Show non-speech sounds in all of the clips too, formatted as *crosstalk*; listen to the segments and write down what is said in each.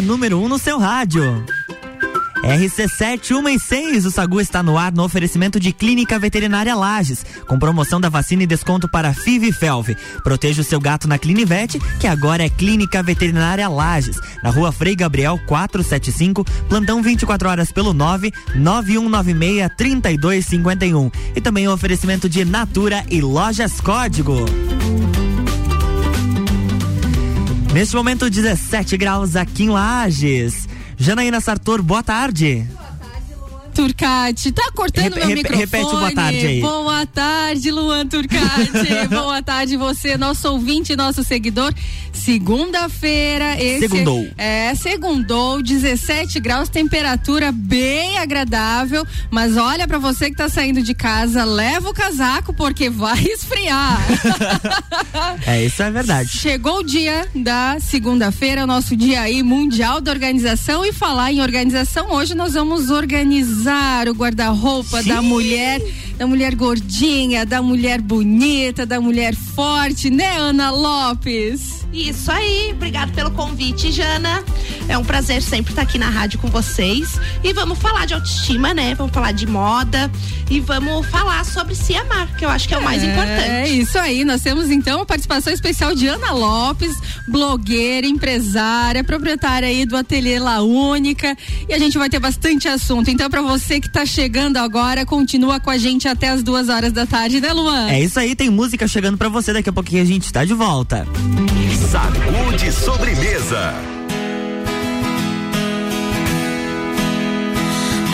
número 1 um no seu rádio. RC7 o Sagu está no ar no oferecimento de Clínica Veterinária Lages, com promoção da vacina e desconto para FIV e FELV. Proteja o seu gato na Clinivete, que agora é Clínica Veterinária Lages, na rua Frei Gabriel 475, plantão 24 horas pelo 9 9196 3251. E também o oferecimento de Natura e Lojas Código. Neste momento, 17 graus aqui em Lages. Janaína Sartor, boa tarde. Turcati. Tá cortando Rep, meu microfone. Repete boa tarde aí. Boa tarde, Luan Turcati. *laughs* boa tarde, você, nosso ouvinte, nosso seguidor. Segunda-feira, esse. Segundou. É, segundou, 17 graus, temperatura bem agradável. Mas olha para você que tá saindo de casa, leva o casaco, porque vai esfriar. *laughs* é, isso é verdade. Chegou o dia da segunda-feira, o nosso dia aí mundial da organização. E falar em organização, hoje nós vamos organizar usar o guarda-roupa da mulher, da mulher gordinha, da mulher bonita, da mulher forte, né, Ana Lopes? Isso aí, obrigado pelo convite, Jana. É um prazer sempre estar aqui na rádio com vocês. E vamos falar de autoestima, né? Vamos falar de moda e vamos falar sobre se amar, que eu acho que é o mais é, importante. É isso aí. Nós temos então a participação especial de Ana Lopes, blogueira, empresária, proprietária aí do Ateliê La Única. E a gente vai ter bastante assunto. Então, para você que está chegando agora, continua com a gente até as duas horas da tarde, né, Luan? É isso aí, tem música chegando para você. Daqui a pouquinho a gente está de volta. Sacude sobremesa.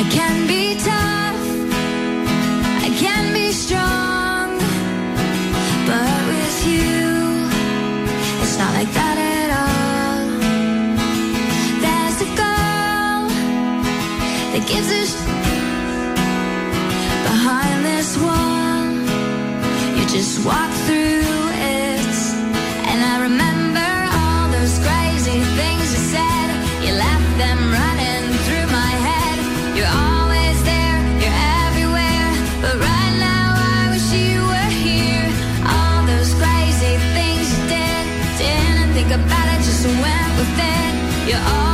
I can be tough, I can be strong, but with you, it's not like that at all. There's a girl that gives us behind this wall. You just walk through You're all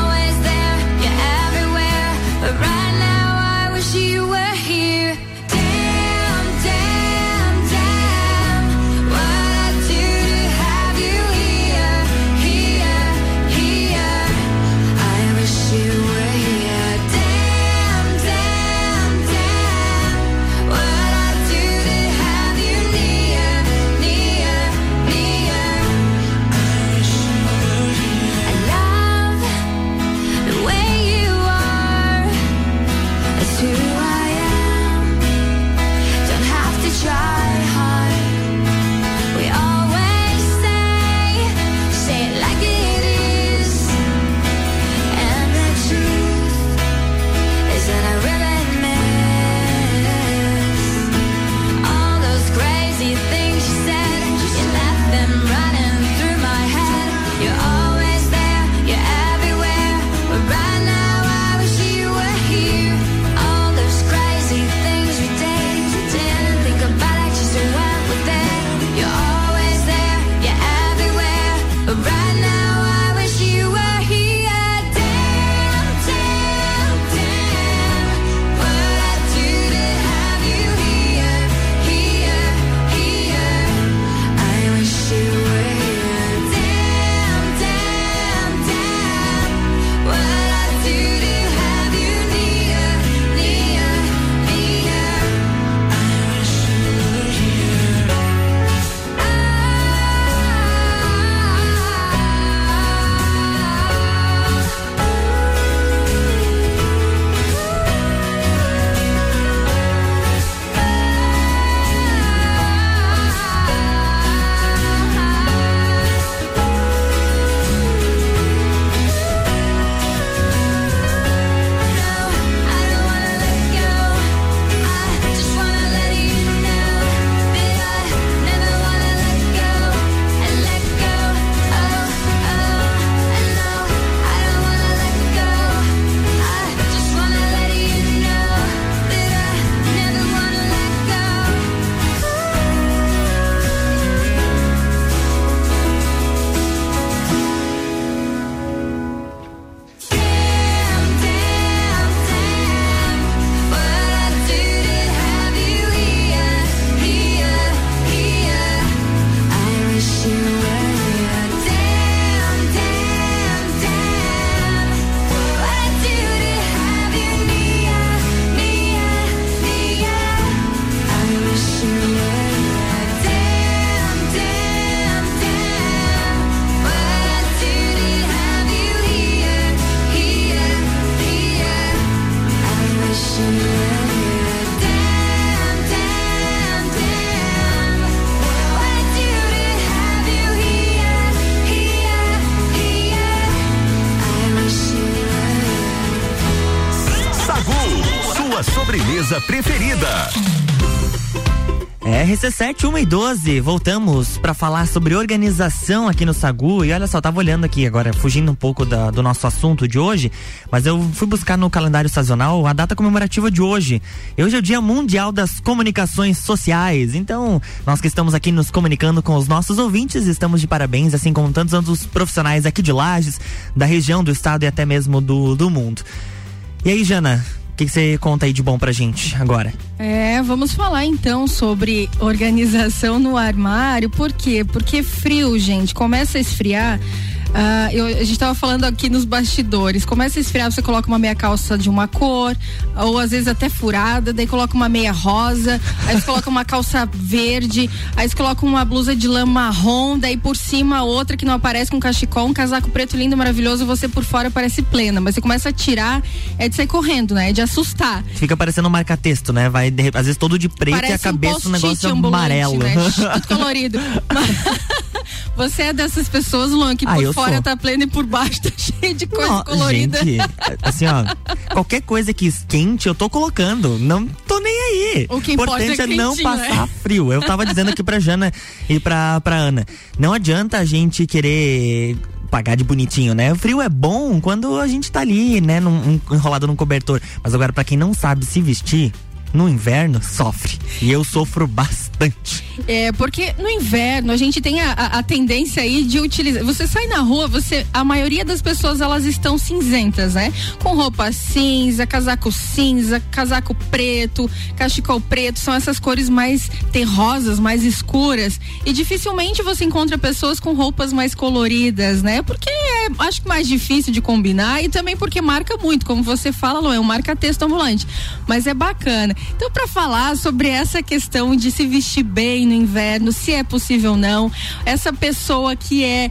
e 12, voltamos para falar sobre organização aqui no Sagu. E olha só, tava olhando aqui agora, fugindo um pouco da, do nosso assunto de hoje, mas eu fui buscar no calendário sazonal a data comemorativa de hoje. Hoje é o Dia Mundial das Comunicações Sociais. Então, nós que estamos aqui nos comunicando com os nossos ouvintes, estamos de parabéns, assim como tantos outros profissionais aqui de Lages, da região, do estado e até mesmo do, do mundo. E aí, Jana, que você conta aí de bom pra gente agora? É, vamos falar então sobre organização no armário. Por quê? Porque frio, gente, começa a esfriar. Ah, eu, a gente tava falando aqui nos bastidores. Começa a esfriar, você coloca uma meia calça de uma cor, ou às vezes até furada, daí coloca uma meia rosa, aí você coloca uma calça verde, aí você coloca uma blusa de lã marrom, daí por cima outra que não aparece com cachecol, um casaco preto lindo, maravilhoso, você por fora parece plena, mas você começa a tirar, é de sair correndo, né? É de assustar. Fica parecendo um marca-texto, né? Vai, de, às vezes todo de preto Parece e a cabeça um, um negócio amarelo. Né? Tudo colorido. *laughs* *laughs* Você é dessas pessoas, Luan, que Ah, por fora sou. tá plena e por baixo tá *laughs* cheio de coisa Não, colorida. Gente, assim, ó, qualquer coisa que esquente eu tô colocando. Não tô nem aí. O que importa importante é é, não quentinho, passar né? frio. Eu tava dizendo aqui pra Jana e pra, pra Ana. Não adianta a gente querer pagar de bonitinho, né? O frio é bom quando a gente tá ali, né? Num, um- enrolado num cobertor. Mas agora, pra quem não sabe se vestir, no inverno, sofre. E eu sofro bastante. É, porque no inverno a gente tem a, a- tendência aí de utilizar. Você sai na rua, você. A maioria das pessoas elas estão cinzentas, né? Com roupa cinza, casaco cinza, casaco preto, cachecol preto, são essas cores mais terrosas, mais escuras. E dificilmente você encontra pessoas com roupas mais coloridas, né? Porque é, acho que mais difícil de combinar e também porque marca muito, como você fala, Lu, é um marca-texto ambulante. Mas é bacana. Então, para falar sobre essa questão de se vestir bem no inverno, se é possível ou não, essa pessoa que é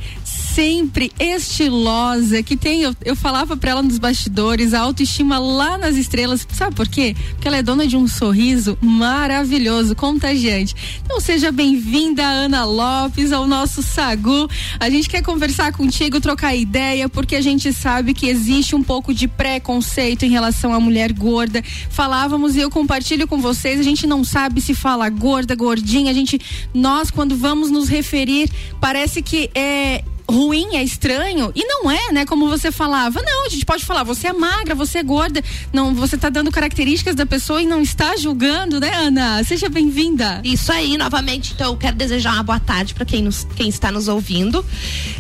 sempre estilosa, que tem, eu, eu falava pra ela nos bastidores, a autoestima lá nas estrelas, sabe por quê? Porque ela é dona de um sorriso maravilhoso, contagiante. Então seja bem-vinda, Ana Lopes, ao nosso Sagu. A gente quer conversar contigo, trocar ideia, porque a gente sabe que existe um pouco de preconceito em relação à mulher gorda. Falávamos e eu compartilho com vocês, a gente não sabe se fala gorda, gordinha, a gente, nós quando vamos nos referir, parece que é ruim, é estranho. E não é, né? Como você falava. Não, a gente pode falar, você é magra, você é gorda. Não, você tá dando características da pessoa e não está julgando, né, Ana? Seja bem-vinda. Isso aí, novamente, então eu quero desejar uma boa tarde para quem, nos- quem está nos ouvindo.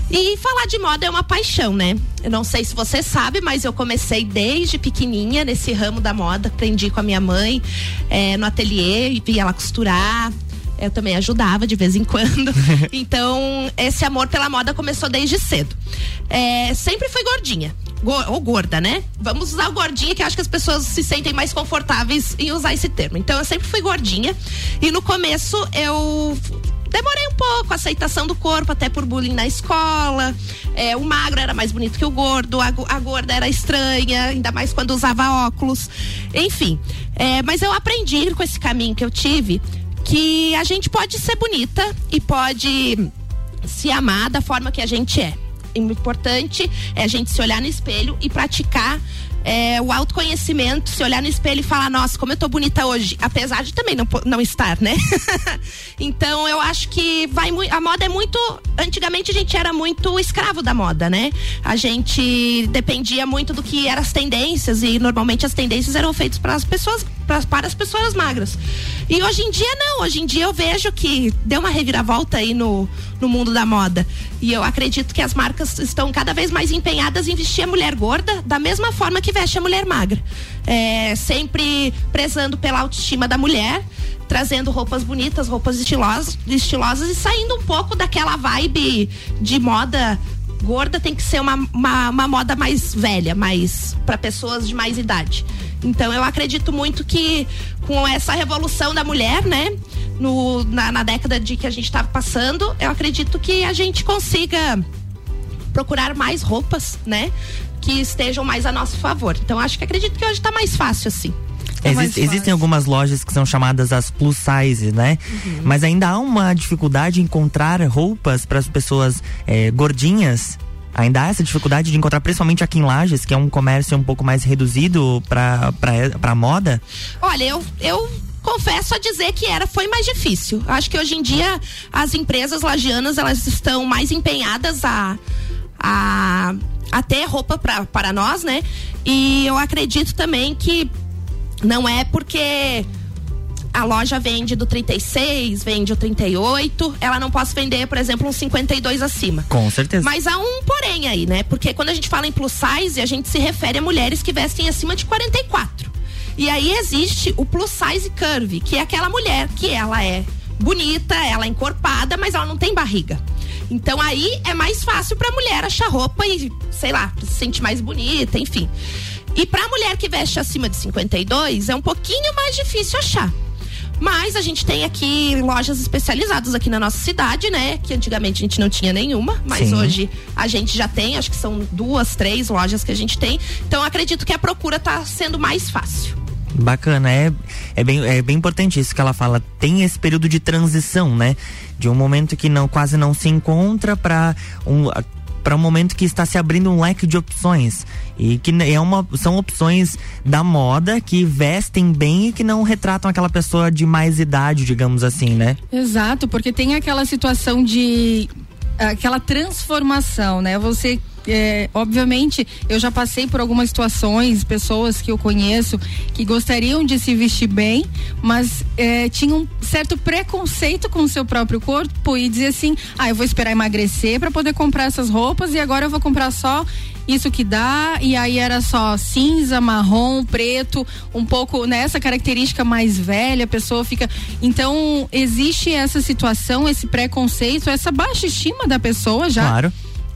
E falar de moda é uma paixão, né? Eu não sei se você sabe, mas eu comecei desde pequenininha nesse ramo da moda. Aprendi com a minha mãe eh, no ateliê e vi ela costurar. Eu também ajudava de vez em quando. *laughs* então, esse amor pela moda começou desde cedo. Eh, sempre fui gordinha. Go- ou gorda, né? Vamos usar o gordinha, que eu acho que as pessoas se sentem mais confortáveis em usar esse termo. Então, eu sempre fui gordinha. E no começo, eu demorei um pouco a aceitação do corpo, até por bullying na escola. É, o magro era mais bonito que o gordo, a, a gorda era estranha, ainda mais quando usava óculos. Enfim, é, mas eu aprendi com esse caminho que eu tive que a gente pode ser bonita e pode se amar da forma que a gente é. O importante é a gente se olhar no espelho e praticar é, o autoconhecimento, se olhar no espelho e falar, nossa, como eu tô bonita hoje, apesar de também não, não estar, né? *laughs* então eu acho que vai. A moda é muito. Antigamente a gente era muito escravo da moda, né? A gente dependia muito do que eram as tendências e normalmente as tendências eram feitas para as pessoas, pra, para as pessoas magras. E hoje em dia não, hoje em dia eu vejo que deu uma reviravolta aí no, no mundo da moda. E eu acredito que as marcas estão cada vez mais empenhadas em vestir a mulher gorda da mesma forma que veste a mulher magra. É, sempre prezando pela autoestima da mulher, trazendo roupas bonitas, roupas estilosas, estilosas e saindo um pouco daquela vibe de moda gorda tem que ser uma, uma, uma moda mais velha, mais para pessoas de mais idade. Então eu acredito muito que com essa revolução da mulher, né, no, na, na década de que a gente estava passando, eu acredito que a gente consiga procurar mais roupas, né, que estejam mais a nosso favor. Então acho que acredito que hoje está mais fácil assim. É mais Existe- existem algumas lojas que são chamadas as plus size, né? Uhum. Mas ainda há uma dificuldade em encontrar roupas para as pessoas eh, gordinhas. Ainda há essa dificuldade de encontrar, principalmente aqui em Lages, que é um comércio um pouco mais reduzido para moda? Olha, eu, eu confesso a dizer que era foi mais difícil. Acho que hoje em dia as empresas lagianas elas estão mais empenhadas a a, a ter roupa para nós, né? E eu acredito também que não é porque a loja vende do 36, vende o 38, ela não pode vender, por exemplo, um 52 acima. Com certeza. Mas há um porém aí, né? Porque quando a gente fala em plus size, a gente se refere a mulheres que vestem acima de 44. E aí existe o plus size curve, que é aquela mulher que ela é bonita, ela é encorpada, mas ela não tem barriga. Então aí é mais fácil pra mulher achar roupa e, sei lá, se sentir mais bonita, enfim. E pra mulher que veste acima de 52, é um pouquinho mais difícil achar. Mas a gente tem aqui lojas especializadas aqui na nossa cidade, né? Que antigamente a gente não tinha nenhuma, mas Sim. hoje a gente já tem, acho que são duas, três lojas que a gente tem. Então acredito que a procura tá sendo mais fácil. Bacana, é, é, bem, é bem importante isso que ela fala. Tem esse período de transição, né? De um momento que não quase não se encontra para um para um momento que está se abrindo um leque de opções e que é uma são opções da moda que vestem bem e que não retratam aquela pessoa de mais idade, digamos assim, né? Exato, porque tem aquela situação de aquela transformação, né? Você é, obviamente, eu já passei por algumas situações, pessoas que eu conheço que gostariam de se vestir bem, mas é, tinham um certo preconceito com o seu próprio corpo e dizia assim: ah, eu vou esperar emagrecer para poder comprar essas roupas e agora eu vou comprar só isso que dá. E aí era só cinza, marrom, preto, um pouco nessa característica mais velha, a pessoa fica. Então, existe essa situação, esse preconceito, essa baixa estima da pessoa já. Claro.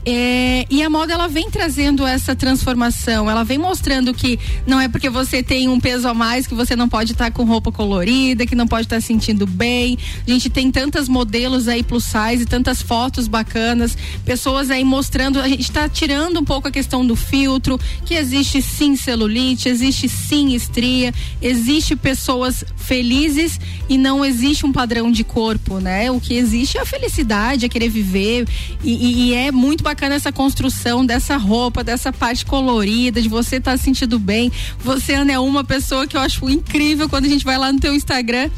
É, e a moda ela vem trazendo essa transformação, ela vem mostrando que não é porque você tem um peso a mais que você não pode estar com roupa colorida, que não pode estar sentindo bem. A gente tem tantas modelos aí plus size, tantas fotos bacanas, pessoas aí mostrando, a gente está tirando um pouco a questão do filtro, que existe sim celulite, existe sim estria, existe pessoas felizes e não existe um padrão de corpo, né? O que existe é a felicidade, é querer viver e, e- e é muito bacana essa construção dessa roupa, dessa parte colorida, de você estar se sentindo bem. Você, Ana, é uma pessoa que eu acho incrível quando a gente vai lá no teu Instagram.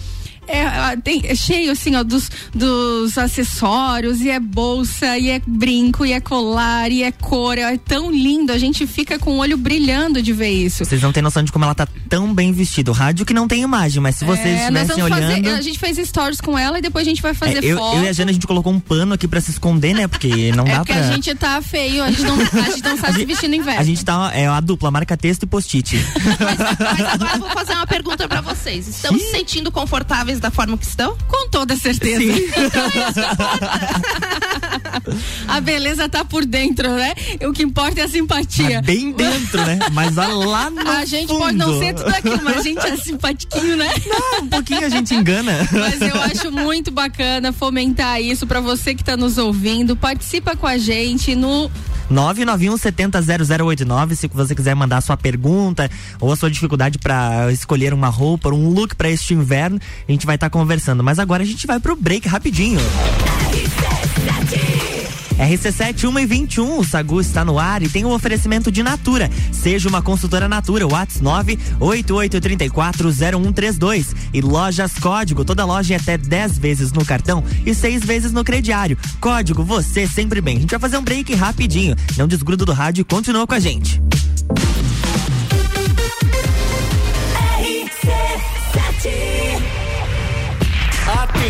É, ah, tem- é cheio assim, ó, dos, dos acessórios, e é bolsa, e é brinco, e é colar, e é cor, é tão lindo, a gente fica com o olho brilhando de ver isso. Vocês não têm noção de como ela tá tão bem vestida. O rádio que não tem imagem, mas se vocês É, estivessem olhando. fazer, a gente fez stories com ela e depois a gente vai fazer É, eu, foto. eu e a Jana, a gente colocou um pano aqui pra se esconder, né? Porque não *laughs* É dá porque pra. a gente tá feio, a gente não, a gente não *laughs* sabe se vestir no inverno. A gente tá. É a dupla, marca texto e post-it. Mas, mas agora eu vou fazer uma pergunta pra vocês. Estão se sentindo confortáveis da forma que estão? Com toda certeza. Sim. *laughs* A beleza tá por dentro, né? O que importa é a simpatia. Tá bem dentro, né? Mas olha lá no A gente fundo. pode não ser tudo aquilo, mas a gente é simpatiquinho, né? Um pouquinho a gente engana. Mas eu acho muito bacana fomentar isso pra você que tá nos ouvindo. Participa com a gente no 991 70 0089, se você quiser mandar sua pergunta ou a sua dificuldade pra escolher uma roupa, um look pra este inverno, a gente vai estar conversando. Mas agora a gente vai pro break rapidinho. RC7 1 e 21, o Sagu está no ar e tem um oferecimento de Natura. Seja uma consultora Natura, Whats 988340132 e Lojas Código, toda loja é até 10 vezes no cartão e 6 vezes no crediário. Código, você sempre bem. A gente vai fazer um break rapidinho. Não desgruda do rádio e continua com a gente.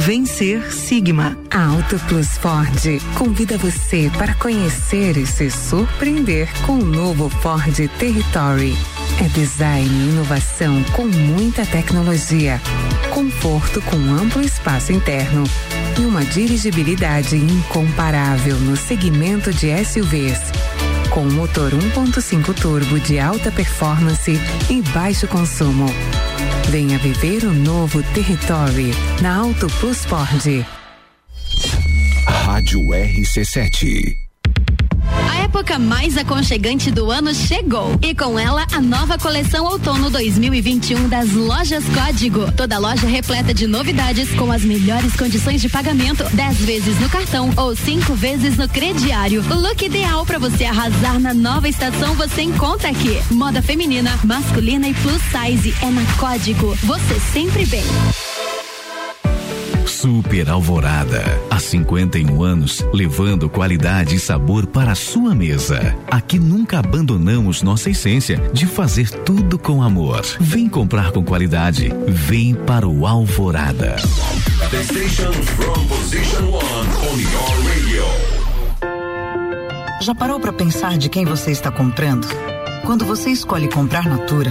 Vencer Sigma. A Auto Plus Ford convida você para conhecer e se surpreender com o novo Ford Territory. É design e inovação com muita tecnologia, conforto com amplo espaço interno e uma dirigibilidade incomparável no segmento de SUVs. Com motor 1.5 turbo de alta performance e baixo consumo. Venha viver o novo Territory na Auto Plus Ford. Rádio RC7. Época mais aconchegante do ano chegou e com ela a nova coleção outono 2021 das lojas Código. Toda loja repleta de novidades com as melhores condições de pagamento, 10 vezes no cartão ou cinco vezes no crediário. O look ideal para você arrasar na nova estação você encontra aqui. Moda feminina, masculina e plus size é na Código. Você sempre bem. Super Alvorada. Há 51 anos, levando qualidade e sabor para a sua mesa. Aqui nunca abandonamos nossa essência de fazer tudo com amor. Vem comprar com qualidade. Vem para o Alvorada. The station from position one on your radio. Já parou para pensar de quem você está comprando? Quando você escolhe comprar Natura,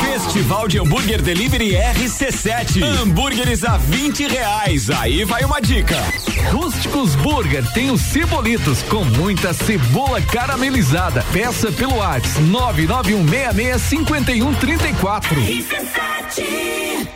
Festival de Hambúrguer Delivery RC7. Hambúrgueres a 20 reais. Aí vai uma dica. Rústicos Burger tem os cebolitos com muita cebola caramelizada. Peça pelo WhatsApp 991665134.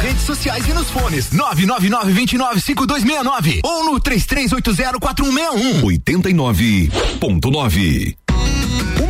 redes sociais e nos fones 999-295269 ou no 33804161. 89.9.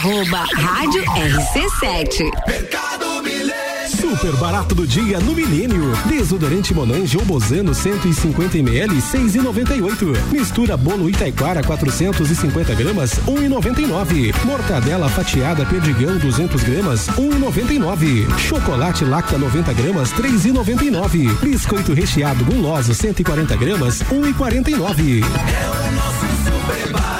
Arroba Rádio RC7. Mercado Milênio. Super barato do dia no Milênio. Desodorante Monange ou Bozano 150ml 6,98. Mistura bolo Itaiquara 450 gramas 1,99. Mortadela fatiada Perdigão 200 gramas 1,99. Chocolate Lacta 90 gramas 3,99. Biscoito recheado guloso 140 gramas 1,49. É o nosso super barato.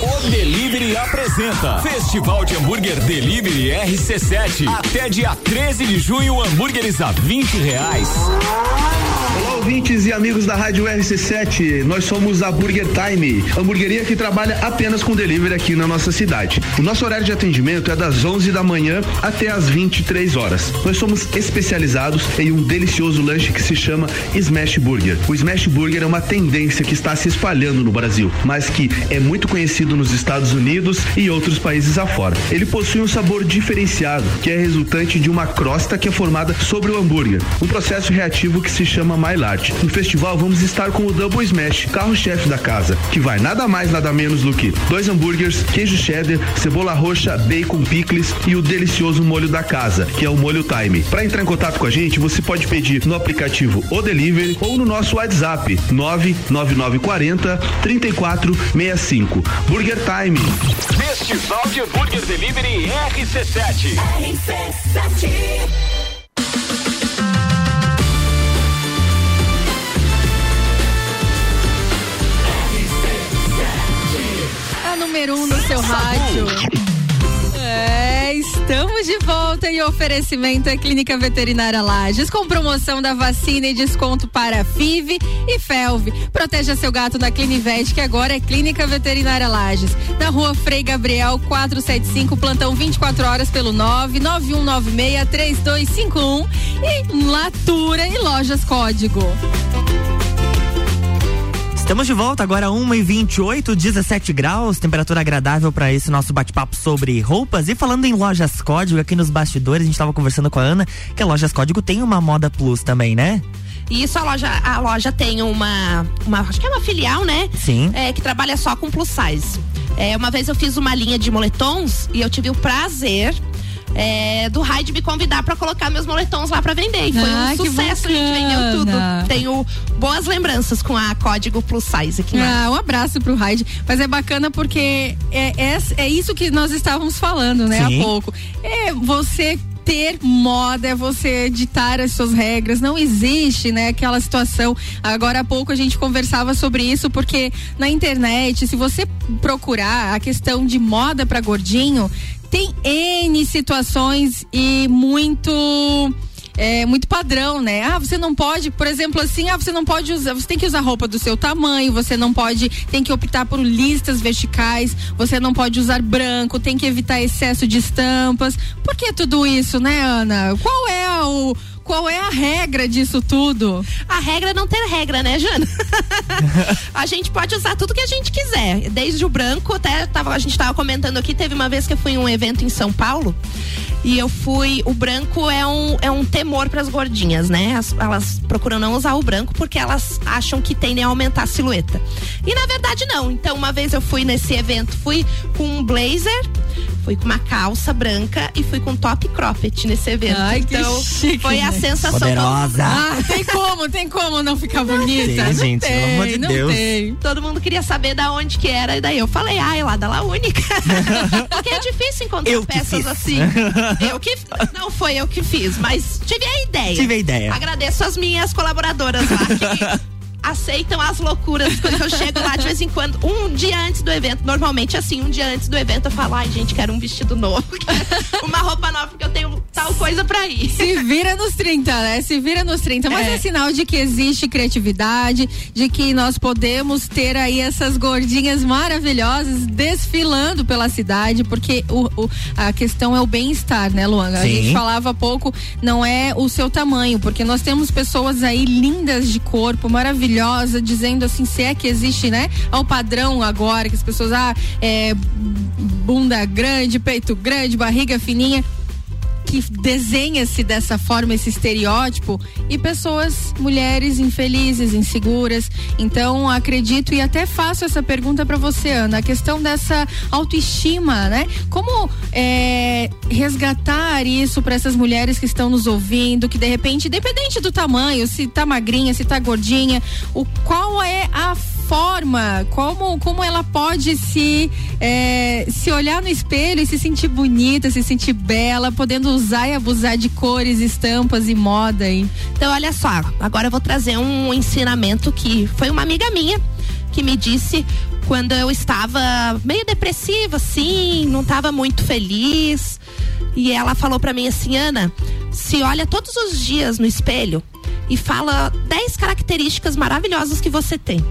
O Delivery apresenta Festival de Hambúrguer Delivery RC7. Até dia 13 de junho, hambúrgueres a 20 reais. Olá, ouvintes e amigos da Rádio RC7. Nós somos a Burger Time, hamburgueria que trabalha apenas com delivery aqui na nossa cidade. O nosso horário de atendimento é das 11 da manhã até as 23 horas. Nós somos especializados em um delicioso lanche que se chama Smash Burger. O Smash Burger é uma tendência que está se espalhando no Brasil, mas que é muito conhecido nos Estados Unidos e outros países afora. Ele possui um sabor diferenciado, que é resultante de uma crosta que é formada sobre o hambúrguer, um processo reativo que se chama Maillard. No festival vamos estar com o Double Smash, carro-chefe da casa, que vai nada mais nada menos do que dois hambúrgueres, queijo cheddar, cebola roxa, bacon, picles e o delicioso molho da casa, que é o molho Time. Para entrar em contato com a gente, você pode pedir no aplicativo O Delivery ou no nosso WhatsApp 99940 3465. Burger Time. Festival de Hambúrguer Delivery RC7. A número um no seu rádio. Estamos de volta e oferecimento é Clínica Veterinária Lages com promoção da vacina e desconto para FIV e FELV. Proteja seu gato na Clinivete, que agora é Clínica Veterinária Lages. Na rua Frei Gabriel 475, plantão 24 horas pelo 991963251 e Latura e Lojas Código. Estamos de volta agora 1 e 28 17 graus, temperatura agradável para esse nosso bate-papo sobre roupas. E falando em lojas código, aqui nos bastidores, a gente estava conversando com a Ana que a lojas código tem uma moda plus também, né? Isso, a loja, a loja tem uma, uma. Acho que é uma filial, né? Sim. É, que trabalha só com plus size. É, uma vez eu fiz uma linha de moletons e eu tive o prazer. É, do Raid me convidar para colocar meus moletons lá para vender. E foi Ah, um sucesso, a gente vendeu tudo. Tenho boas lembranças com a código plus size aqui lá. Ah, um abraço pro Raid. Mas é bacana porque é, é, é isso que nós estávamos falando, né, Sim. há pouco. É você ter moda, é você ditar as suas regras. Não existe, né, aquela situação. Agora há pouco a gente conversava sobre isso porque na internet, se você procurar a questão de moda para gordinho, tem N situações e muito é muito padrão, né? Ah, você não pode, por exemplo, assim, ah, você não pode usar, você tem que usar roupa do seu tamanho, você não pode, tem que optar por listas verticais, você não pode usar branco, tem que evitar excesso de estampas. Por que tudo isso, né, Ana? Qual é o qual é a regra disso tudo? A regra é não ter regra, né, Jana? *laughs* a gente pode usar tudo que a gente quiser, desde o branco até tava, a gente tava comentando aqui, teve uma vez que eu fui em um evento em São Paulo e eu fui, o branco é um, é um temor para as gordinhas, né? As- elas procuram não usar o branco porque elas acham que tendem a aumentar a silhueta. E na verdade não. Então uma vez eu fui nesse evento, fui com um blazer, fui com uma calça branca e fui com top cropped nesse evento. Ai, que então chique, foi né? Sensação Poderosa. Ah, tem como, tem como não ficar bonita? Tem, não gente, tem, pelo amor de não Deus. tem. Todo mundo queria saber da onde que era, e daí eu falei, ah, é lá da La Única. *laughs* Porque é difícil encontrar Eu peças assim. *laughs* Eu que. Não foi eu que fiz, mas tive a ideia. Tive a ideia. Agradeço as minhas colaboradoras lá que aceitam as loucuras quando eu chego lá de vez em quando, um dia antes do evento. Normalmente, assim, um dia antes do evento, eu falo, ai, gente, quero um vestido novo, *laughs* uma roupa nova, porque eu tenho tal coisa pra ir. Se vira nos 30, né? Se vira nos 30. Mas é. É. sinal de que existe criatividade, de que nós podemos ter aí essas gordinhas maravilhosas desfilando pela cidade, porque o, o- a questão é o bem-estar, né, Luana? A gente falava há pouco, não é o seu tamanho, porque nós temos pessoas aí lindas de corpo, maravilhosas, dizendo assim, se é que existe, né? Ao padrão agora, que as pessoas, ah, é bunda grande, peito grande, barriga fininha que desenha-se dessa forma esse estereótipo e pessoas, mulheres infelizes, inseguras. Então, acredito e até faço essa pergunta para você, Ana, a questão dessa autoestima, né? Como é, resgatar isso para essas mulheres que estão nos ouvindo, que de repente, independente do tamanho, se tá magrinha, se tá gordinha, o qual é a forma, como, como ela pode se, é, se olhar no espelho e se sentir bonita, se sentir bela, podendo usar e abusar de cores, estampas e moda aí. Então, olha só, agora eu vou trazer um ensinamento que foi uma amiga minha que me disse quando eu estava meio depressiva, assim, não estava muito feliz. E ela falou para mim assim, Ana, se olha todos os dias no espelho e fala 10 características maravilhosas que você tem.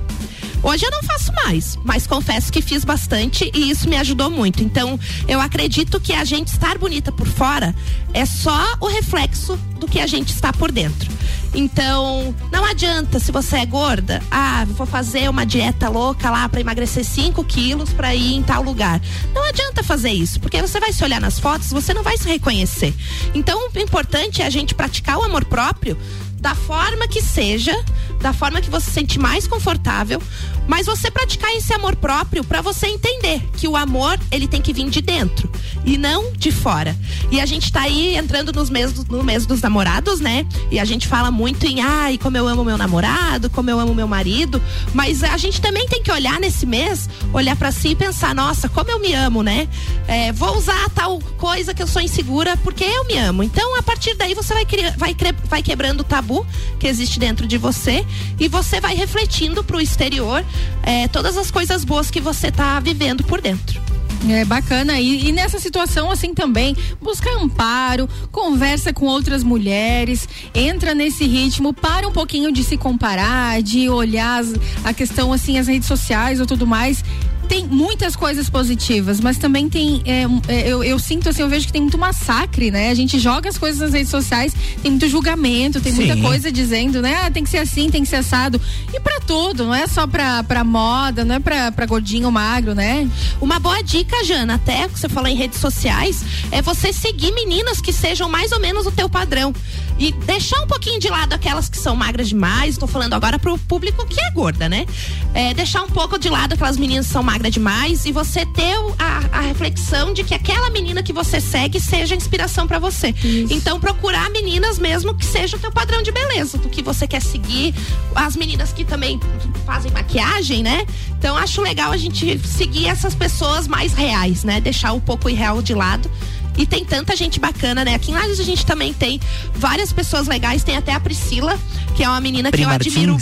Hoje eu não faço mais, mas confesso que fiz bastante e isso me ajudou muito. Então, eu acredito que a gente estar bonita por fora é só o reflexo do que a gente está por dentro. Então, não adianta se você é gorda, ah, vou fazer uma dieta louca lá para emagrecer 5 quilos para ir em tal lugar. Não adianta fazer isso, porque você vai se olhar nas fotos, você não vai se reconhecer. Então, o importante é a gente praticar o amor próprio da forma que seja, da forma que você se sente mais confortável, mas você praticar esse amor próprio para você entender que o amor ele tem que vir de dentro e não de fora. E a gente tá aí entrando nos meses no mês dos namorados, né? E a gente fala muito em ai, como eu amo meu namorado, como eu amo meu marido, mas a gente também tem que olhar nesse mês, olhar para si e pensar, nossa, como eu me amo, né? É, vou usar tal coisa que eu sou insegura porque eu me amo. Então, a partir daí você vai, vai, vai quebrando o tabu que existe dentro de você e você vai refletindo pro exterior é, todas as coisas boas que você tá vivendo por dentro. É bacana. E, e nessa situação, assim também, busca amparo, conversa com outras mulheres, entra nesse ritmo, para um pouquinho de se comparar, de olhar as- a questão, assim, as redes sociais ou tudo mais. Tem muitas coisas positivas, mas também tem. é, é, eu, eu sinto assim, eu vejo que tem muito massacre, né? A gente joga as coisas nas redes sociais, tem muito julgamento, tem muita Sim. coisa dizendo, né? Ah, tem que ser assim, tem que ser assado. E pra tudo, não é só pra, pra moda, não é pra, pra gordinho ou magro, né? Uma boa dica, Jana, até que você falou em redes sociais, é você seguir meninas que sejam mais ou menos o teu padrão. E deixar um pouquinho de lado aquelas que são magras demais. Tô falando agora pro público que é gorda, né? É, deixar um pouco de lado aquelas meninas que são magras demais e você ter o- a, a reflexão de que aquela menina que você segue seja inspiração pra você. Então procurar meninas mesmo que seja o teu padrão de beleza, do que você quer seguir. As meninas que também fazem maquiagem, né? Então acho legal a gente seguir essas pessoas mais reais, né? Deixar um pouco o irreal de lado. E tem tanta gente bacana, né? Aqui em Lages a gente também tem várias pessoas legais. Tem até a Priscila, que é uma menina Pri que eu admiro.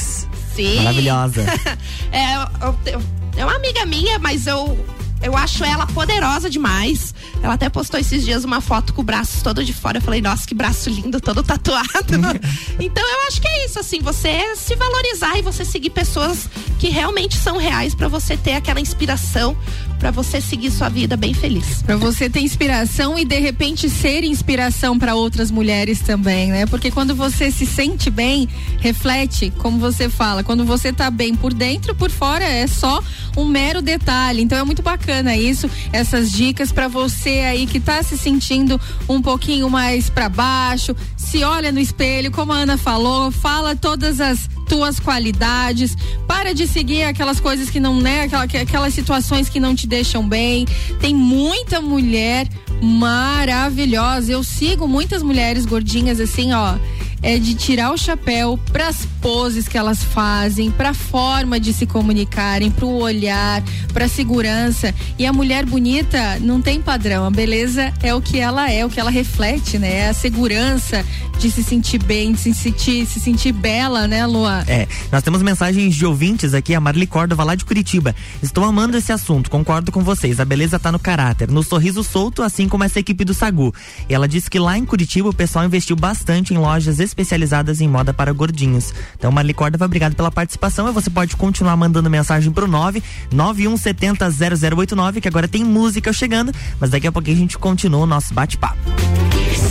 Sim. Maravilhosa. *laughs* é, eu- eu- é uma amiga minha, mas eu eu acho ela poderosa demais. Ela até postou esses dias uma foto com o braço todo de fora. Eu falei, nossa, que braço lindo, todo tatuado. *laughs* então eu acho que é isso, assim, você se valorizar e você seguir pessoas que realmente são reais pra você ter aquela inspiração, pra você seguir sua vida bem feliz. Pra você ter inspiração e de repente ser inspiração pra outras mulheres também, né? Porque quando você se sente bem, reflete, como você fala, quando você tá bem por dentro, por fora é só um mero detalhe. Então é muito bacana isso, essas dicas pra você aí que tá se sentindo um pouquinho mais pra baixo, se olha no espelho, como a Ana falou, fala todas as tuas qualidades, para de seguir aquelas coisas que não, né, aquela, que- aquelas situações que não te deixam bem. Tem muita mulher maravilhosa. Eu sigo muitas mulheres gordinhas assim, ó, é de tirar o chapéu pras poses que elas fazem, pra forma de se comunicarem, pro olhar, pra segurança. E a mulher bonita não tem padrão. A beleza é o que ela é, o que ela reflete, né? É a segurança de se sentir bem, de se sentir, se sentir bela, né, Lua? É, nós temos mensagens de ouvintes aqui, a Marli Córdova lá de Curitiba. Estou amando esse assunto, concordo com vocês. A beleza tá no caráter, no sorriso solto, assim como essa equipe do Sagu. E ela disse que lá em Curitiba o pessoal investiu bastante em lojas especializadas em moda para gordinhos. Então, Marli Córdova, obrigado pela participação. E você pode continuar mandando mensagem pro 9 9170 0089, que agora tem música chegando, mas daqui a pouquinho a gente continua o nosso bate-papo.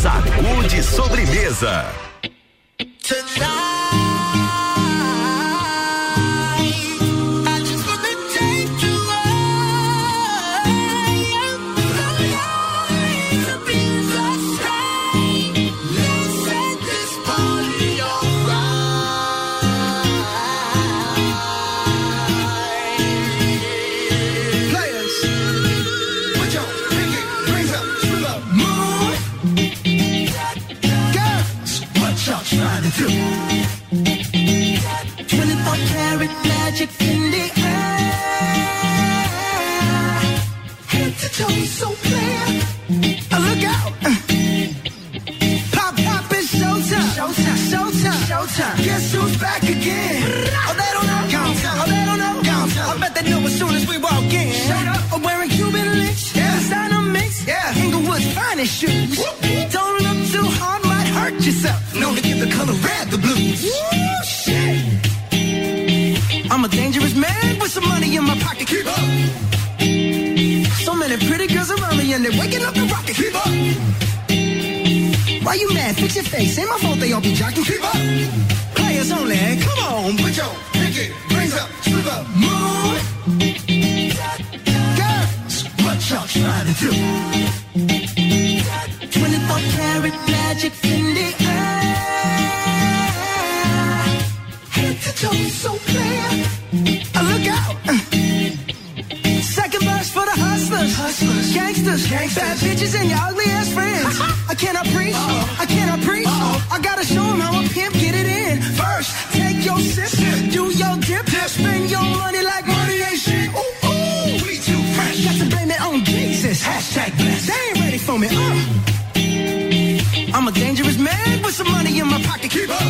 Sacude sobremesa. Players, I gotta show 'em how a pimp get it in. First, take your sip, do your dip, spend your money like money ain't shit. Ooh, ooh, we too fresh. Got to blame it on Jesus. Hashtag blessed. They ain't ready for me. Uh. I'm a dangerous man with some money in my pocket. Keep up.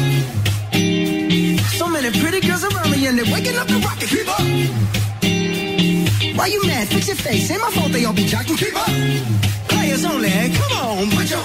So many pretty girls around me and they're waking up the rocket. Keep up. Why you mad? Fix your face. Ain't my fault they all be jocking. Keep up. Players only. Come on, put your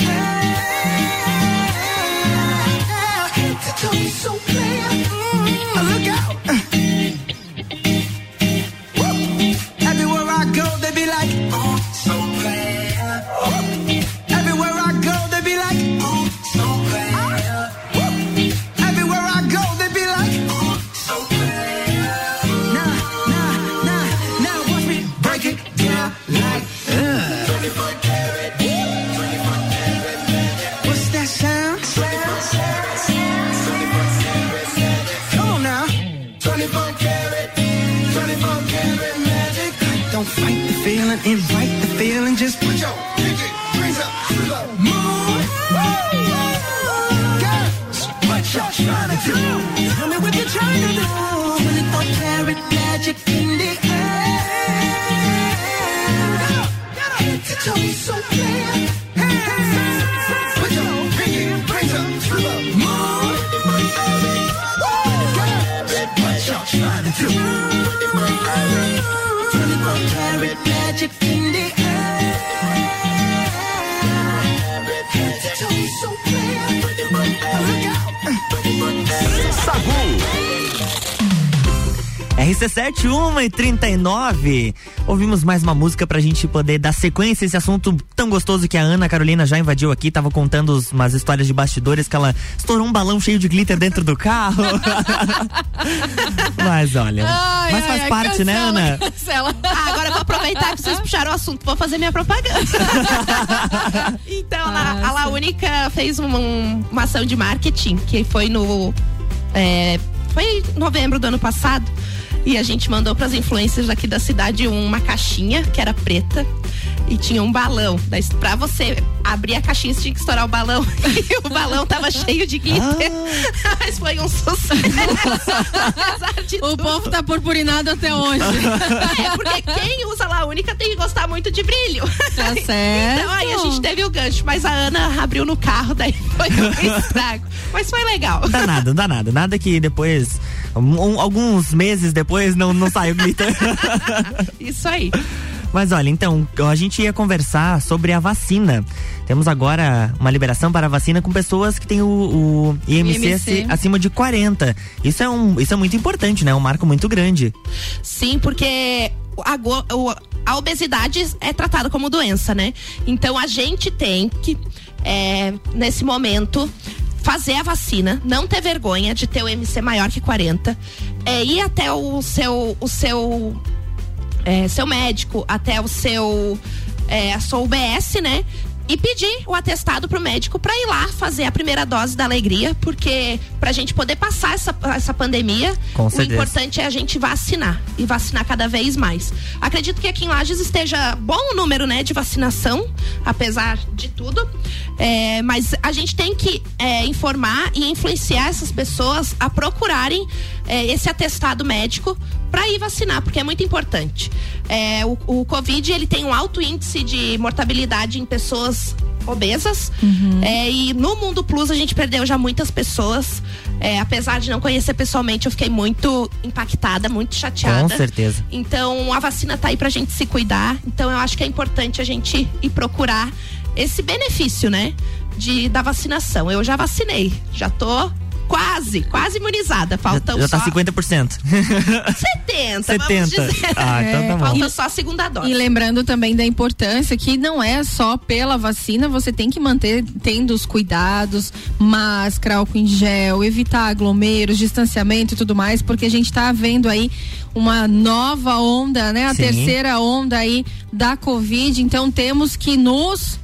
invite the feeling. Just put your pinky up to the moon. What y'all trying to do? Tell me what you're to do. 24 karat magic in the air. So. Put your up to the moon. What y'all trying to do? carrot magic fiendish RC7 1 e 39. Ouvimos mais uma música pra gente poder dar sequência a esse assunto tão gostoso que a Ana Carolina já invadiu aqui. Tava contando os- umas histórias de bastidores que ela estourou um balão cheio de glitter dentro do carro. *laughs* Mas olha, Ai, mas faz ai, parte, né, cancela, Ana? Cancela. Ah, agora eu vou aproveitar que vocês puxaram o assunto, vou fazer minha propaganda. *laughs* então, a, a La Única fez um- um- uma ação de marketing que foi no. é, foi em novembro do ano passado. E a gente mandou para as influencers aqui da cidade uma caixinha que era preta e tinha um balão. Pra você abrir a caixinha, você tinha que estourar o balão. *laughs* E o balão tava cheio de glitter. *laughs* Mas foi um sucesso. Apesar *laughs* de O povo tá purpurinado até hoje. é, porque quem usa lá única tem que gostar muito de brilho. Tá certo. Então aí a gente teve o gancho, mas a Ana abriu no carro, daí foi um estrago. Mas foi legal. Dá nada, dá nada. Nada que depois, um- alguns meses depois, não, não saiu glitter. Isso aí. Mas olha, então, a gente ia conversar sobre a vacina. Temos agora uma liberação para a vacina com pessoas que têm o, o IMC, IMC. aci- acima de 40. Isso é, um, isso é muito importante, né? É um marco muito grande. Sim, porque a, a obesidade é tratada como doença, né? Então a gente tem que, é, nesse momento, fazer a vacina, não ter vergonha de ter o MC maior que 40, é, ir até o seu, o seu, é, seu médico, até o seu, é, a sua UBS, né? E pedir o atestado pro médico para ir lá fazer a primeira dose da alegria, porque pra gente poder passar essa, essa pandemia, o importante é a gente vacinar e vacinar cada vez mais. Acredito que aqui em Lages esteja bom o número, né, de vacinação, apesar de tudo. É, mas a gente tem que é, informar e influenciar essas pessoas a procurarem é, esse atestado médico para ir vacinar, porque é muito importante. É, o, o Covid ele tem um alto índice de mortabilidade em pessoas obesas. É, e no Mundo Plus a gente perdeu já muitas pessoas. É, apesar de não conhecer pessoalmente, eu fiquei muito impactada, muito chateada. Com certeza. Então a vacina tá aí pra gente se cuidar. Então eu acho que é importante a gente ir procurar esse benefício, né? De, da vacinação. Eu já vacinei, já tô quase, quase imunizada. Faltam já só tá 50%. 70, 70. vamos dizer. Ah, então tá bom. Falta só a segunda dose. E lembrando também da importância que não é só pela vacina, você tem que manter tendo os cuidados, máscara, álcool em gel, evitar aglomeros, distanciamento e tudo mais, porque a gente tá vendo aí uma nova onda, né? A Sim. terceira onda aí da Covid, então temos que nos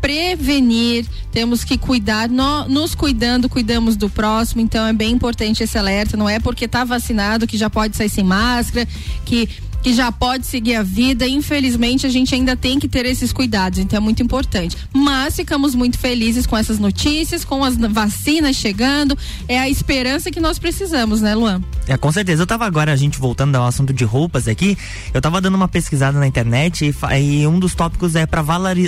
prevenir, temos que cuidar, nó- nos cuidando, cuidamos do próximo, então é bem importante esse alerta, não é porque tá vacinado que já pode sair sem máscara, que que já pode seguir a vida, infelizmente a gente ainda tem que ter esses cuidados, então é muito importante. Mas ficamos muito felizes com essas notícias, com as vacinas chegando, é a esperança que nós precisamos, né, Luan? É, com certeza. Eu tava agora, a gente voltando ao assunto de roupas aqui, eu tava dando uma pesquisada na internet e, e um dos tópicos é para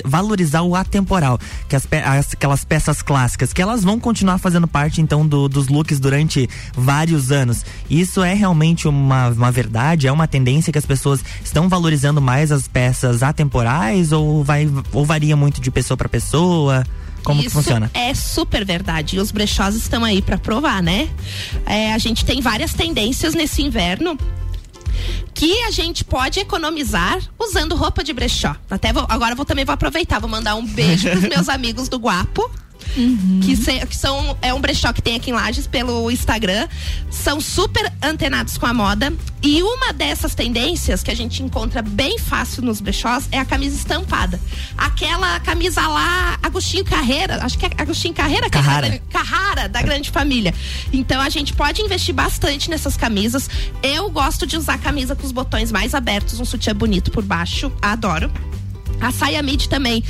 valorizar o atemporal, que as, as- aquelas peças clássicas, que elas vão continuar fazendo parte então do- dos looks durante vários anos. Isso é realmente uma, uma verdade, é uma tendência que as pessoas estão valorizando mais as peças atemporais ou vai ou varia muito de pessoa para pessoa? Como que Isso funciona? É super verdade. E os brechós estão aí para provar, né? É, a gente tem várias tendências nesse inverno que a gente pode economizar usando roupa de brechó. Até vou, agora vou também vou aproveitar, vou mandar um beijo *laughs* pros meus amigos do Guapo. Que, se- que são é um brechó que tem aqui em Lages pelo Instagram. São super antenados com a moda. E uma dessas tendências que a gente encontra bem fácil nos brechós é a camisa estampada. Aquela camisa lá Agostinho Carreira acho que é Agostinho Carreira é Carrara. da- Carrara da grande família. Então a gente pode investir bastante nessas camisas. Eu gosto de usar camisa com os botões mais abertos um sutiã bonito por baixo adoro a saia midi também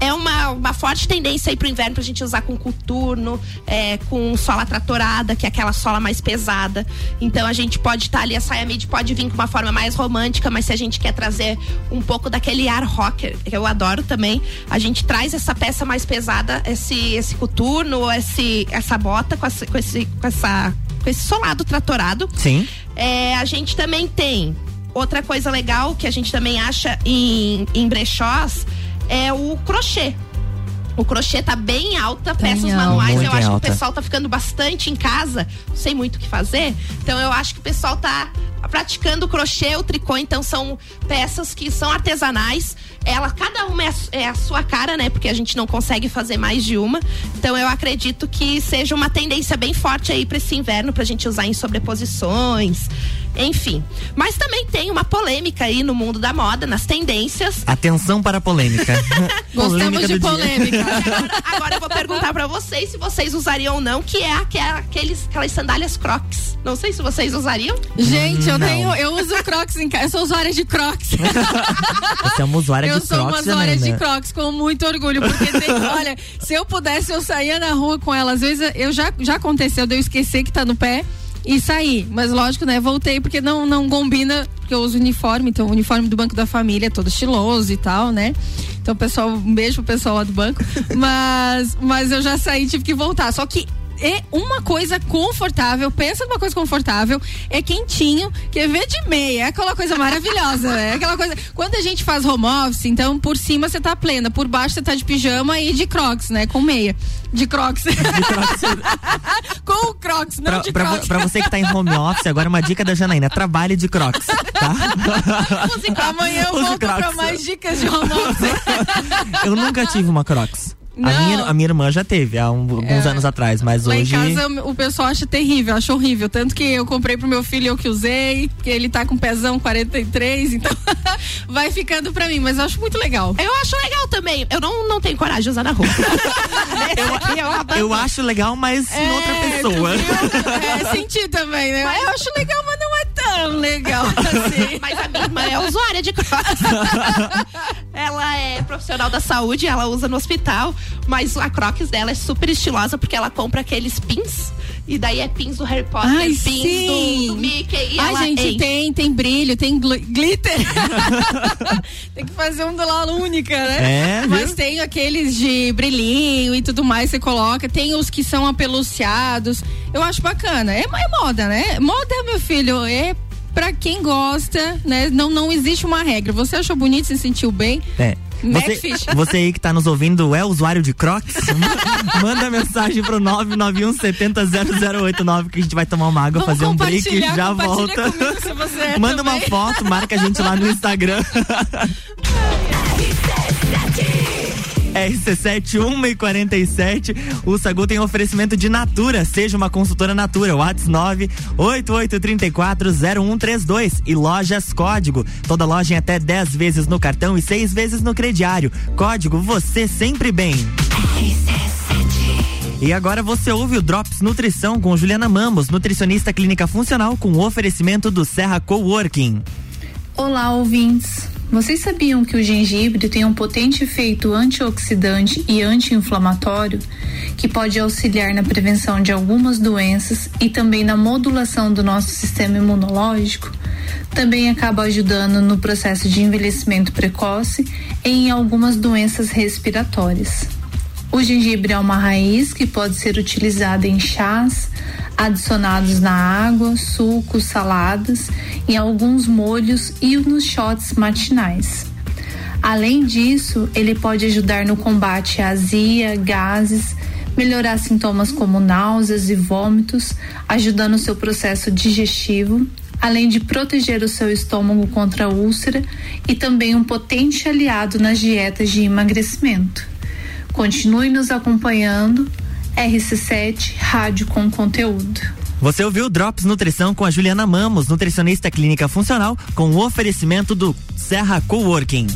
é uma, uma forte tendência aí pro inverno pra gente usar com coturno, é, com sola tratorada, que é aquela sola mais pesada. Então a gente pode estar ali, a saia midi pode vir com uma forma mais romântica, mas se a gente quer trazer um pouco daquele ar rocker, que eu adoro também, a gente traz essa peça mais pesada, esse, esse coturno, esse, essa bota com, essa, com, esse, com, essa, com esse solado tratorado. Sim. É, a gente também tem outra coisa legal que a gente também acha em, em brechós é o crochê. O crochê tá bem alta, peças manuais. Eu acho alta. que o pessoal tá ficando bastante em casa, sem muito o que fazer. Então eu acho que o pessoal tá praticando o crochê, o tricô, então são peças que são artesanais. Ela, cada uma é a, é a sua cara, né? Porque a gente não consegue fazer mais de uma. Então eu acredito que seja uma tendência bem forte aí para esse inverno pra gente usar em sobreposições. Enfim. Mas também tem uma polêmica aí no mundo da moda, nas tendências. Atenção para a polêmica. *laughs* Gostamos de do dia. polêmica. Agora, agora eu vou perguntar pra vocês se vocês usariam ou não, que é aque- aqueles, aquelas sandálias crocs. Não sei se vocês usariam. Gente, eu Não. tenho, eu uso Crocs em casa, eu sou usuária de Crocs. *laughs* Você é uma usuária eu de sou uma Crocs, usuária de. Crocs com muito orgulho, porque tem, *laughs* olha, se eu pudesse, eu saía na rua com ela. Às vezes eu já, já aconteceu de eu esquecer que tá no pé e sair. Mas lógico, né? Voltei porque não, não combina, porque eu uso uniforme, então o uniforme do Banco da Família é todo estiloso e tal, né? Então, pessoal, um beijo pro pessoal lá do banco. *laughs* Mas, mas eu já saí, tive que voltar. Só que é uma coisa confortável, pensa numa coisa confortável, é quentinho, que é ver de meia, é aquela coisa maravilhosa, é aquela coisa. Quando a gente faz home office, então por cima você tá plena, por baixo você tá de pijama e de crocs, né? Com meia. De crocs. *laughs* Com o crocs, não Pra, de pra, crocs. pra você que tá em home office, agora uma dica da Janaína: trabalhe de Crocs, tá? Amanhã eu Use volto pra mais dicas de home office. Eu nunca tive uma Crocs. A minha, a minha irmã já teve, há um- alguns É. anos atrás, mas Lá hoje. em casa o pessoal acha terrível, acha horrível. Tanto que eu comprei pro meu filho, eu que usei, que ele tá com pezão 43, então *laughs* vai ficando pra mim, mas eu acho muito legal. Eu acho legal também. Eu não, não tenho coragem de usar na *laughs* aqui eu abandono. Eu acho legal, mas em outra pessoa. *laughs* É, senti também, né? Eu acho legal, mas não é tão legal *laughs* assim. Mas a minha irmã é usuária de Crocs. *laughs* ela é profissional da saúde, ela usa no hospital, mas a Crocs dela é super estilosa porque ela compra aqueles pins E daí é pins do Harry Potter, Ai, pins sim. do, do Mickey. E Ai, ela gente, enche. tem, tem brilho, tem gl- glitter. *laughs* tem que fazer um do La única, né? É, viu? Mas tem aqueles de brilhinho e tudo mais, você coloca. Tem os que são apeluciados. Eu acho bacana. É, é moda, né? Moda, meu filho, é pra quem gosta, né? Não, não existe uma regra. Você achou bonito, se sentiu bem? É. Você, *laughs* você aí que tá nos ouvindo é usuário de Crocs? *laughs* Manda mensagem pro 991 70 0089 que a gente vai tomar uma água, Vamos fazer um break e já volta. comigo é Manda uma também. foto, marca a gente lá no Instagram. *laughs* RC7 1 e 47. O Sagu tem oferecimento de Natura. Seja uma consultora Natura. WhatsApp 9 8834 0132 e lojas Código. Toda loja em até 10 vezes no cartão e 6 vezes no crediário. Código você sempre bem. E agora você ouve o Drops Nutrição com Juliana Mamos, nutricionista clínica funcional com oferecimento do Serra Coworking. Olá, ouvintes. Vocês sabiam que o gengibre tem um potente efeito antioxidante e anti-inflamatório que pode auxiliar na prevenção de algumas doenças e também na modulação do nosso sistema imunológico? Também acaba ajudando no processo de envelhecimento precoce e em algumas doenças respiratórias. O gengibre é uma raiz que pode ser utilizada em chás, adicionados na água, sucos, saladas, em alguns molhos e nos shots matinais. Além disso, ele pode ajudar no combate à azia, gases, melhorar sintomas como náuseas e vômitos, ajudando o seu processo digestivo, além de proteger o seu estômago contra a úlcera e também um potente aliado nas dietas de emagrecimento. Continue nos acompanhando. RC7 Rádio com conteúdo. Você ouviu Drops Nutrição com a Juliana Mamos, nutricionista clínica funcional, com o oferecimento do Serra Coworking.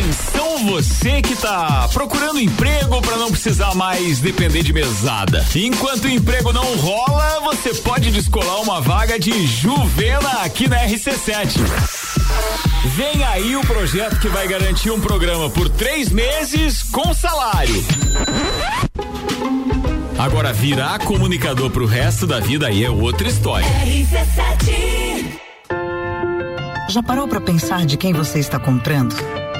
Atenção você que tá procurando emprego para não precisar mais depender de mesada. Enquanto o emprego não rola, você pode descolar uma vaga de Juvena aqui na RC7. Vem aí o projeto que vai garantir um programa por três meses com salário. Agora, virar comunicador pro resto da vida aí é outra história. Já parou para pensar de quem você está comprando?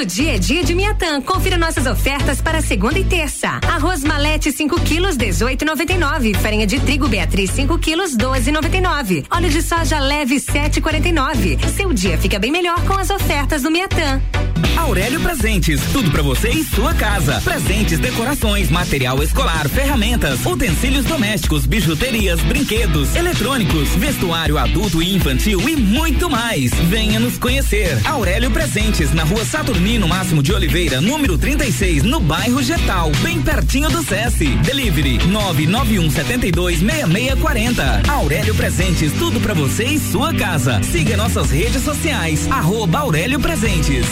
Todo dia é dia de Miatã. Confira nossas ofertas para segunda e terça. Arroz malete 5 quilos 18,99. Farinha de trigo Beatriz 5 quilos 12,99. Óleo de soja leve 7,49. Seu dia fica bem melhor com as ofertas do Miatã. Aurélio Presentes, tudo pra você e sua casa. Presentes, decorações, material escolar, ferramentas, utensílios domésticos, bijuterias, brinquedos, eletrônicos, vestuário adulto e infantil e muito mais. Venha nos conhecer. Aurélio Presentes, na rua Saturnino Máximo de Oliveira, número 36, no bairro Getal, bem pertinho do SESI. Delivery 991 72 6640. Aurélio Presentes, tudo pra você e sua casa. Siga nossas redes sociais, arroba Aurélio Presentes.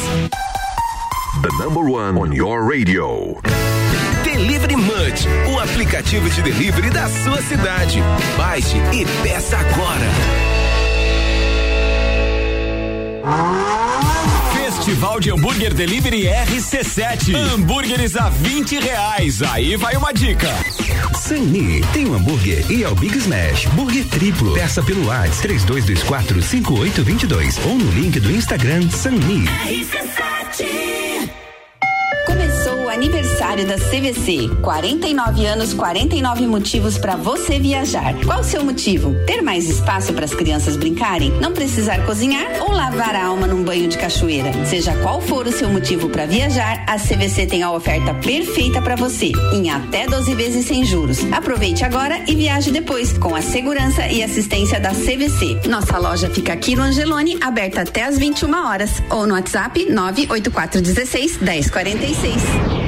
The number one on your radio. Delivery Munch, o aplicativo de delivery da sua cidade. Baixe e peça agora. Festival de Hambúrguer Delivery RC7. Hambúrgueres a 20 reais. Aí vai uma dica. Sani, tem um hambúrguer e é o Big Smash, burger triplo. Peça pelo WhatsApp 3224 5822 ou no link do Instagram Sani. RC7 Começou o aniversário da CVC. 49 anos, 49 motivos para você viajar. Qual o seu motivo? Ter mais espaço para as crianças brincarem? Não precisar cozinhar ou lavar a alma num banho de cachoeira? Seja qual for o seu motivo para viajar, a CVC tem a oferta perfeita para você, em até 12 vezes sem juros. Aproveite agora e viaje depois, com a segurança e assistência da CVC. Nossa loja fica aqui no Angelone, aberta até às 21 horas, ou no WhatsApp 98416 1046.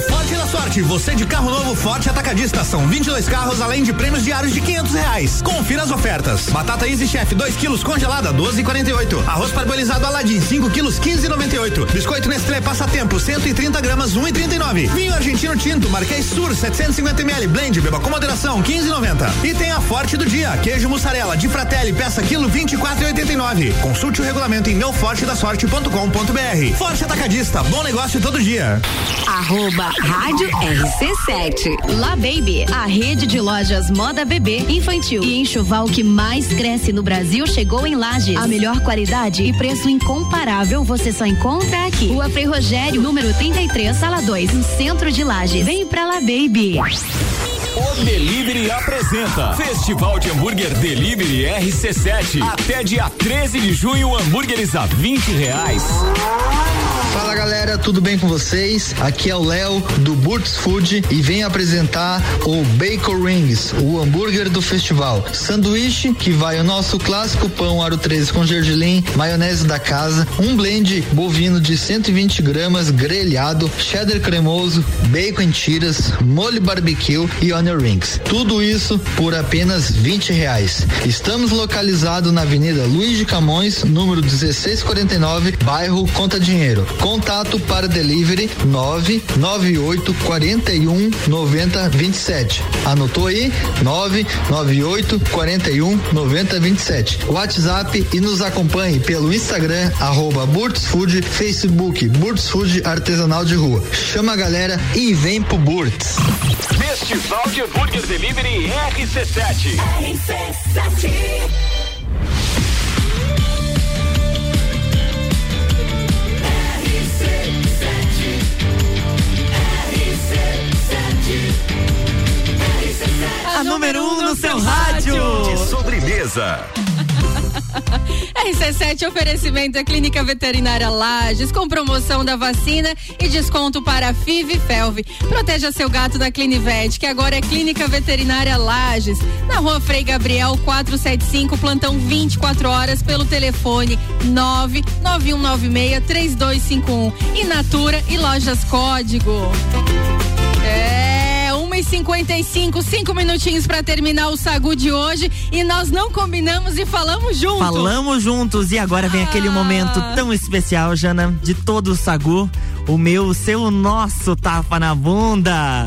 Forte na Sorte. Você de carro novo Forte Atacadista. São 22 carros, além de prêmios diários de 500 reais. Confira as ofertas. Batata Easy Chef 2 quilos congelada 12,48. Arroz parbolizado Aladim 5 quilos 15,98. Biscoito Nestlé Passatempo 130 gramas 1,39. Vinho Argentino Tinto Marquês Sur 750 ml Blend beba com moderação 15,90. E tem a Forte do dia queijo mussarela de Fratelli peça quilo 24,89. Consulte o regulamento em meufortedasorte.com.br. Forte Atacadista. Bom negócio todo dia. Arroba Rádio RC7. La Baby, a rede de lojas moda bebê, infantil e enxoval que mais cresce no Brasil chegou em Lages. A melhor qualidade e preço incomparável você só encontra aqui. Rua Frei Rogério, número 33, sala 2, no centro de Lages. Vem pra La Baby. O Delivery apresenta Festival de Hambúrguer Delivery RC7. Até dia 13 de junho, hambúrgueres a 20 reais. Fala galera, tudo bem com vocês? Aqui é o Léo do Burt's Food e venho apresentar o Bacon Rings, o hambúrguer do festival. Sanduíche que vai o nosso clássico pão aro 13 com gergelim, maionese da casa, um blend bovino de 120 gramas grelhado, cheddar cremoso, bacon em tiras, molho barbecue e onion rings. Tudo isso por apenas 20 reais. Estamos localizados na Avenida Luiz de Camões, número 1649, bairro Conta Dinheiro. Contato para delivery 998 41 90 27. Anotou aí? 998 41 90 27. WhatsApp e nos acompanhe pelo Instagram arroba Burt's Food, Facebook Burt's Food Artesanal de Rua. Chama a galera e vem pro Burt's. Festival de Hambúrguer Delivery RC7. RC7. A número 1 um no seu rádio. De sobremesa. *laughs* RC7 oferecimento da Clínica Veterinária Lages com promoção da vacina e desconto para FIV e Felv. Proteja seu gato da Clinivet, que agora é Clínica Veterinária Lages, na Rua Frei Gabriel 475, plantão 24 horas pelo telefone 99196 3251 e Natura e Lojas Código. E 55, cinco minutinhos para terminar o Sagu de hoje e nós não combinamos e falamos juntos. Falamos juntos e agora vem ah. aquele momento tão especial, Jana, de todo o Sagu, o meu, o seu, o nosso tapa na bunda.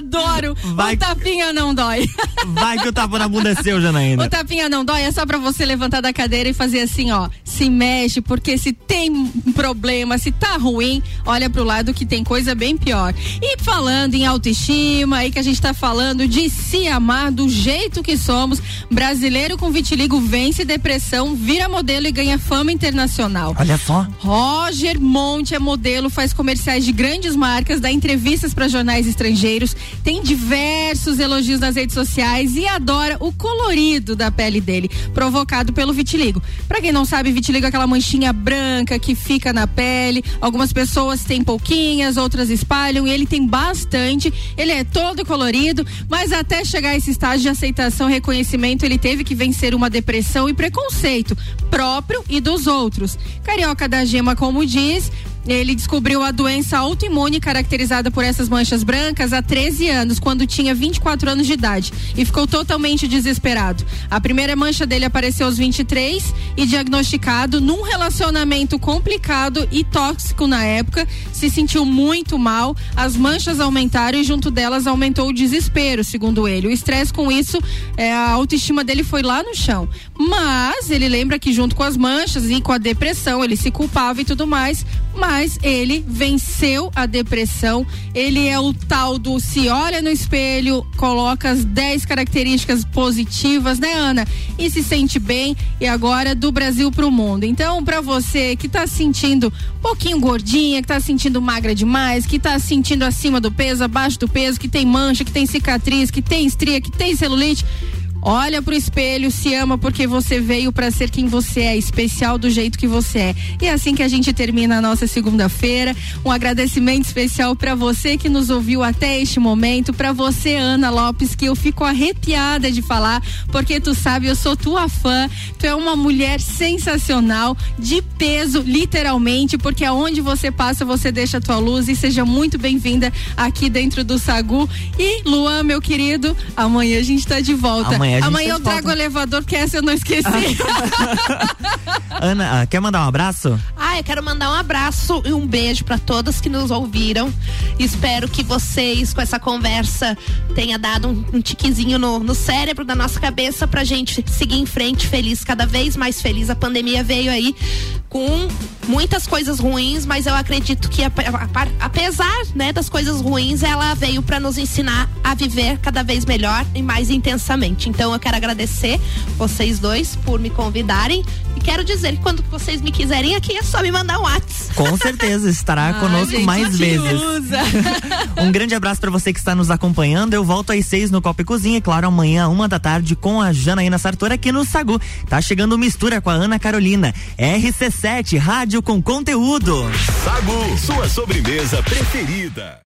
Adoro. Vai. O tapinha não dói. Vai que o tapa na bunda é seu, Janaína. O tapinha não dói, é só pra você levantar da cadeira e fazer assim, ó. Se mexe, porque se tem um problema, se tá ruim, olha pro lado que tem coisa bem pior. E falando em autoestima, aí que a gente tá falando de se amar do jeito que somos, brasileiro com vitiligo vence depressão, vira modelo e ganha fama internacional. Olha só. Roger Monte é modelo, faz comerciais de grandes marcas, dá entrevistas para jornais estrangeiros, tem diversos elogios nas redes sociais e adora o colorido da pele dele, provocado pelo vitiligo. Para quem não sabe, vitiligo é aquela manchinha branca que fica na pele. Algumas pessoas têm pouquinhas, outras espalham e ele tem bastante. Ele é todo colorido, mas até chegar a esse estágio de aceitação, reconhecimento, ele teve que vencer uma depressão e preconceito próprio e dos outros. Carioca da Gema, como diz, ele descobriu a doença autoimune caracterizada por essas manchas brancas há 13 anos, quando tinha 24 anos de idade, e ficou totalmente desesperado. A primeira mancha dele apareceu aos 23 e diagnosticado num relacionamento complicado e tóxico na época, se sentiu muito mal, as manchas aumentaram e junto delas aumentou o desespero, segundo ele. O estresse com isso, é, a autoestima dele foi lá no chão. Mas ele lembra que junto com as manchas e com a depressão, ele se culpava e tudo mais, mas ele venceu a depressão. Ele é o tal do se olha no espelho, coloca as 10 características positivas, né, Ana? E se sente bem e agora do Brasil pro mundo. Então, para você que tá sentindo um pouquinho gordinha, que tá sentindo magra demais, que tá sentindo acima do peso, abaixo do peso, que tem mancha, que tem cicatriz, que tem estria, que tem celulite, Olha pro espelho, se ama porque você veio para ser quem você é, especial do jeito que você é. E é assim que a gente termina a nossa segunda-feira. Um agradecimento especial para você que nos ouviu até este momento, para você Ana Lopes, que eu fico arrepiada de falar, porque tu sabe, eu sou tua fã. Tu é uma mulher sensacional, de peso, literalmente, porque aonde você passa, você deixa a tua luz e seja muito bem-vinda aqui dentro do Sagu. E Luan, meu querido, amanhã a gente tá de volta. Amanhã a gente Amanhã tá eu trago o elevador, que essa eu não esqueci. *laughs* Ana, ah, quer mandar um abraço? Ah, eu quero mandar um abraço e um beijo para todas que nos ouviram. Espero que vocês, com essa conversa, tenha dado um, um tiquezinho no, no cérebro da nossa cabeça pra gente seguir em frente feliz, cada vez mais feliz. A pandemia veio aí com muitas coisas ruins, mas eu acredito que apesar né, das coisas ruins, ela veio para nos ensinar a viver cada vez melhor e mais intensamente. Então eu quero agradecer vocês dois por me convidarem e quero dizer que quando vocês me quiserem aqui é só me mandar um WhatsApp. Com certeza estará Ai, *laughs* conosco gente, mais vezes. *laughs* Um grande abraço para você que está nos acompanhando. Eu volto às seis no Copa e Cozinha, claro, amanhã, uma da tarde, com a Janaína Sartori aqui no Sagu. Tá chegando mistura com a Ana Carolina. RC7, rádio com conteúdo. Sagu, sua sobremesa preferida.